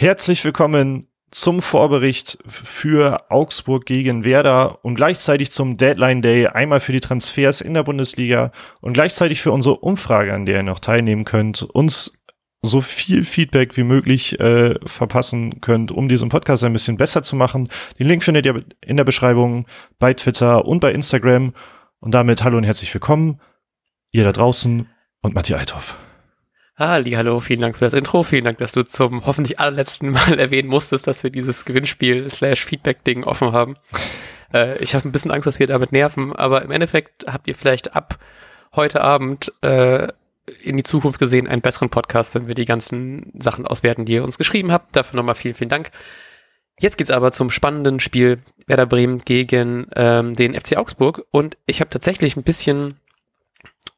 Herzlich willkommen zum Vorbericht für Augsburg gegen Werder und gleichzeitig zum Deadline Day, einmal für die Transfers in der Bundesliga und gleichzeitig für unsere Umfrage, an der ihr noch teilnehmen könnt, uns so viel Feedback wie möglich äh, verpassen könnt, um diesen Podcast ein bisschen besser zu machen. Den Link findet ihr in der Beschreibung bei Twitter und bei Instagram. Und damit hallo und herzlich willkommen, ihr da draußen und Matthias Althoff. Ali, hallo, vielen Dank für das Intro. Vielen Dank, dass du zum hoffentlich allerletzten Mal erwähnen musstest, dass wir dieses Gewinnspiel slash Feedback-Ding offen haben. Äh, ich habe ein bisschen Angst, dass wir damit nerven, aber im Endeffekt habt ihr vielleicht ab heute Abend äh, in die Zukunft gesehen einen besseren Podcast, wenn wir die ganzen Sachen auswerten, die ihr uns geschrieben habt. Dafür nochmal vielen, vielen Dank. Jetzt geht's aber zum spannenden Spiel Werder Bremen gegen ähm, den FC Augsburg und ich habe tatsächlich ein bisschen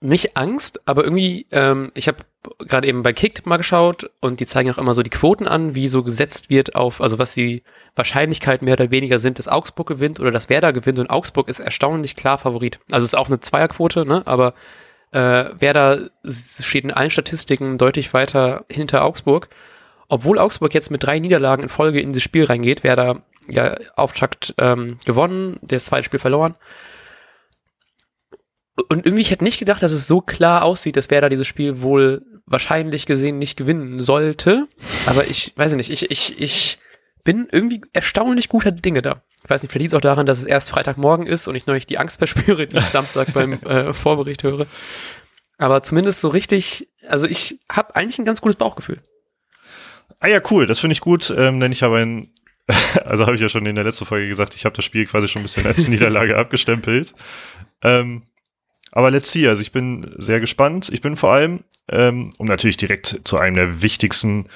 nicht Angst, aber irgendwie, ähm, ich habe gerade eben bei Kicked mal geschaut und die zeigen auch immer so die Quoten an, wie so gesetzt wird auf, also was die Wahrscheinlichkeit mehr oder weniger sind, dass Augsburg gewinnt oder dass Werder gewinnt und Augsburg ist erstaunlich klar Favorit. Also ist auch eine Zweierquote, ne? Aber äh, Werder steht in allen Statistiken deutlich weiter hinter Augsburg. Obwohl Augsburg jetzt mit drei Niederlagen in Folge in das Spiel reingeht, Werder ja Auftakt ähm, gewonnen, das zweite Spiel verloren. Und irgendwie, ich hätte nicht gedacht, dass es so klar aussieht, dass Werder dieses Spiel wohl wahrscheinlich gesehen nicht gewinnen sollte. Aber ich weiß nicht, ich, ich, ich bin irgendwie erstaunlich guter Dinge da. Ich weiß nicht, vielleicht liegt es auch daran, dass es erst Freitagmorgen ist und ich neulich die Angst verspüre, die ich Samstag beim äh, Vorbericht höre. Aber zumindest so richtig, also ich habe eigentlich ein ganz gutes Bauchgefühl. Ah ja, cool, das finde ich gut, ähm, denn ich habe ein, also habe ich ja schon in der letzten Folge gesagt, ich habe das Spiel quasi schon ein bisschen als Niederlage abgestempelt. Ähm, aber let's see, also ich bin sehr gespannt. Ich bin vor allem, ähm, um natürlich direkt zu einem der wichtigsten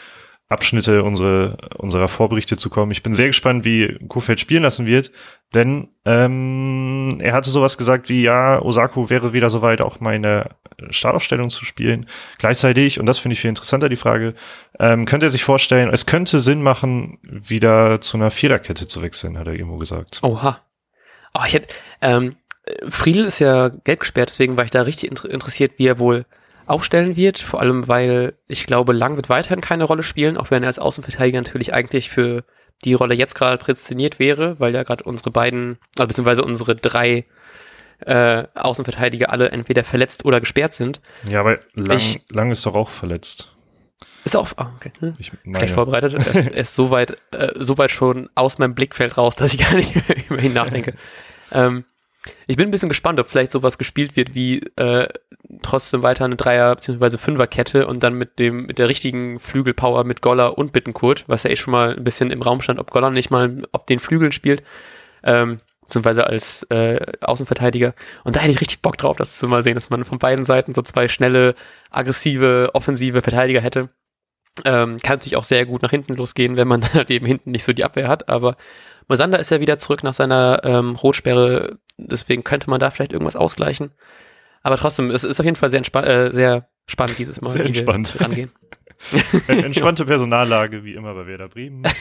Abschnitte unsere, unserer Vorberichte zu kommen. Ich bin sehr gespannt, wie Kofeld spielen lassen wird, denn ähm, er hatte sowas gesagt wie, ja, Osako wäre wieder soweit, auch meine Startaufstellung zu spielen. Gleichzeitig, und das finde ich viel interessanter, die Frage, ähm, könnte er sich vorstellen, es könnte Sinn machen, wieder zu einer Viererkette zu wechseln, hat er irgendwo gesagt. Oha. Oh, ich hätte, ähm, Friedel ist ja gelb gesperrt, deswegen war ich da richtig interessiert, wie er wohl aufstellen wird. Vor allem, weil ich glaube, Lang wird weiterhin keine Rolle spielen, auch wenn er als Außenverteidiger natürlich eigentlich für die Rolle jetzt gerade prädestiniert wäre, weil ja gerade unsere beiden, also beziehungsweise unsere drei äh, Außenverteidiger alle entweder verletzt oder gesperrt sind. Ja, aber Lang, ich, Lang ist doch auch verletzt. Ist auch, ah, okay. Hm. Ich Schlecht vorbereitet. Er ist, ist so weit, äh, so weit schon aus meinem Blickfeld raus, dass ich gar nicht mehr über ihn nachdenke. ähm, ich bin ein bisschen gespannt, ob vielleicht sowas gespielt wird wie äh, trotzdem weiter eine Dreier- bzw. Fünferkette und dann mit dem mit der richtigen Flügelpower mit Goller und Bittenkurt, was ja eh schon mal ein bisschen im Raum stand, ob Goller nicht mal auf den Flügeln spielt, ähm, beziehungsweise als äh, Außenverteidiger. Und da hätte ich richtig Bock drauf, das zu mal sehen, dass man von beiden Seiten so zwei schnelle, aggressive, offensive Verteidiger hätte. Ähm, kann natürlich auch sehr gut nach hinten losgehen, wenn man dann halt eben hinten nicht so die Abwehr hat, aber Mosander ist ja wieder zurück nach seiner ähm, Rotsperre, deswegen könnte man da vielleicht irgendwas ausgleichen. Aber trotzdem, es ist auf jeden Fall sehr, äh, sehr spannend dieses Mal, sehr entspannt. rangehen. Entspannte Personallage, wie immer bei Werder Bremen.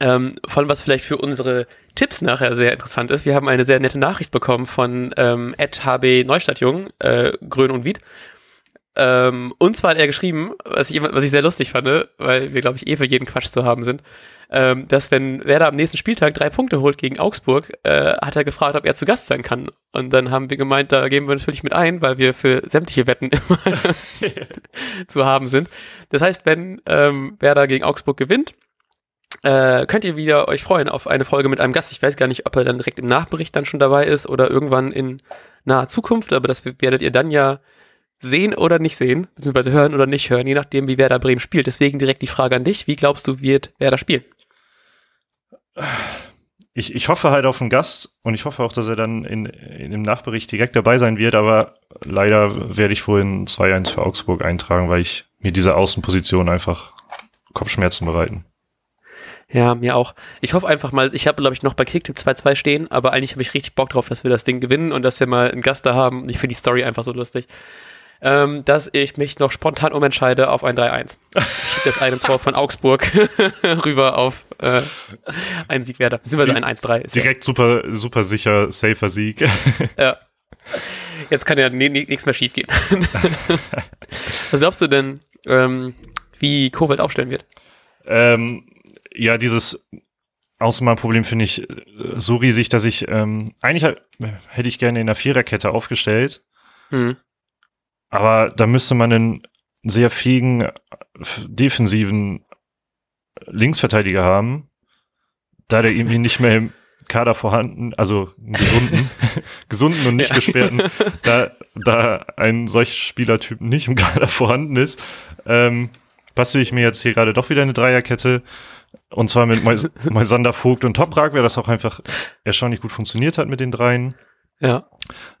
ähm, vor allem, was vielleicht für unsere Tipps nachher sehr interessant ist. Wir haben eine sehr nette Nachricht bekommen von ähm, HB Neustadtjung, äh, Grön und Wied. Ähm, und zwar hat er geschrieben, was ich, was ich sehr lustig fand, weil wir, glaube ich, eh für jeden Quatsch zu haben sind, ähm, dass wenn Werder am nächsten Spieltag drei Punkte holt gegen Augsburg, äh, hat er gefragt, ob er zu Gast sein kann. Und dann haben wir gemeint, da geben wir natürlich mit ein, weil wir für sämtliche Wetten immer zu haben sind. Das heißt, wenn ähm, Werder gegen Augsburg gewinnt, äh, könnt ihr wieder euch freuen auf eine Folge mit einem Gast. Ich weiß gar nicht, ob er dann direkt im Nachbericht dann schon dabei ist oder irgendwann in naher Zukunft, aber das werdet ihr dann ja sehen oder nicht sehen, beziehungsweise hören oder nicht hören, je nachdem, wie Werder Bremen spielt. Deswegen direkt die Frage an dich. Wie glaubst du, wird Werder spielen? Ich, ich hoffe halt auf einen Gast und ich hoffe auch, dass er dann in, in dem Nachbericht direkt dabei sein wird, aber leider werde ich vorhin 2-1 für Augsburg eintragen, weil ich mir diese Außenposition einfach Kopfschmerzen bereiten. Ja, mir auch. Ich hoffe einfach mal, ich habe, glaube ich, noch bei Kicktip 2-2 stehen, aber eigentlich habe ich richtig Bock drauf, dass wir das Ding gewinnen und dass wir mal einen Gast da haben. Ich finde die Story einfach so lustig ähm, dass ich mich noch spontan umentscheide auf ein 3-1. Ich schicke das einem Tor von Augsburg rüber auf äh, einen Sieg Werder, beziehungsweise ein 1-3. Direkt ja. super, super sicher, safer Sieg. ja. Jetzt kann ja nichts mehr schief gehen. Was glaubst du denn, ähm, wie Kowald aufstellen wird? Ähm, ja, dieses Außenbahnproblem finde ich äh, so riesig, dass ich ähm, eigentlich hätte ich gerne in der Viererkette aufgestellt. Mhm. Aber da müsste man einen sehr fähigen äh, defensiven Linksverteidiger haben, da der irgendwie nicht mehr im Kader vorhanden, also gesunden, gesunden und nicht ja. gesperrten, da, da ein solch Spielertyp nicht im Kader vorhanden ist, ähm, bastel ich mir jetzt hier gerade doch wieder eine Dreierkette. Und zwar mit Moisander, Vogt und Toprak, wer das auch einfach erstaunlich gut funktioniert hat mit den dreien. Ja.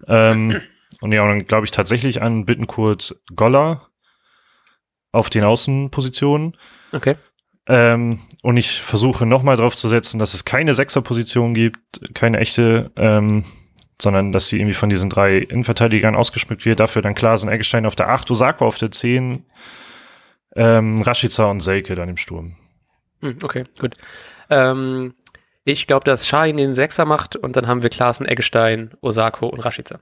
Ähm, und ja, und dann glaube ich tatsächlich an Bittenkurt Goller auf den Außenpositionen. Okay. Ähm, und ich versuche nochmal drauf zu setzen, dass es keine Sechserposition gibt, keine echte, ähm, sondern dass sie irgendwie von diesen drei Innenverteidigern ausgeschmückt wird. Dafür dann Klasen Eggestein auf der 8, Osako auf der 10, ähm, Rashica und Selke dann im Sturm. Hm, okay, gut. Ähm, ich glaube, dass Shahin den Sechser macht und dann haben wir Klaassen, Eggestein, Osako und Rashica.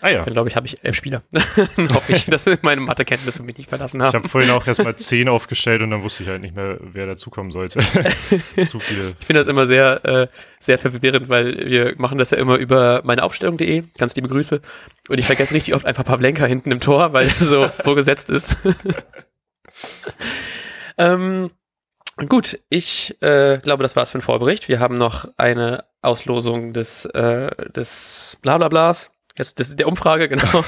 Ah ja. Dann glaube ich, habe ich elf Spieler. Hoffe ich, dass meine Mathekenntnisse mich nicht verlassen haben. Ich habe vorhin auch erstmal zehn aufgestellt und dann wusste ich halt nicht mehr, wer dazukommen sollte. Zu viele. Ich finde das immer sehr, äh, sehr verwirrend, weil wir machen das ja immer über meine Aufstellung.de. Ganz liebe Grüße. Und ich vergesse richtig oft einfach Pavlenka hinten im Tor, weil er so, so gesetzt ist. ähm, gut, ich äh, glaube, das war's für den Vorbericht. Wir haben noch eine Auslosung des, äh, des Blablablas das, das ist der Umfrage, genau,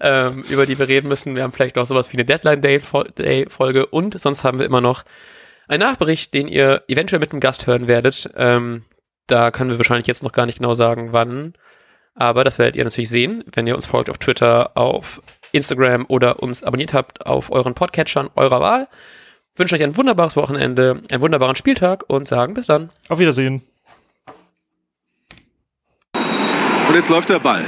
ähm, über die wir reden müssen. Wir haben vielleicht noch sowas wie eine Deadline-Day-Folge und sonst haben wir immer noch einen Nachbericht, den ihr eventuell mit einem Gast hören werdet. Ähm, da können wir wahrscheinlich jetzt noch gar nicht genau sagen, wann. Aber das werdet ihr natürlich sehen, wenn ihr uns folgt auf Twitter, auf Instagram oder uns abonniert habt auf euren Podcatchern eurer Wahl. Ich wünsche euch ein wunderbares Wochenende, einen wunderbaren Spieltag und sagen bis dann. Auf Wiedersehen. Und jetzt läuft der Ball.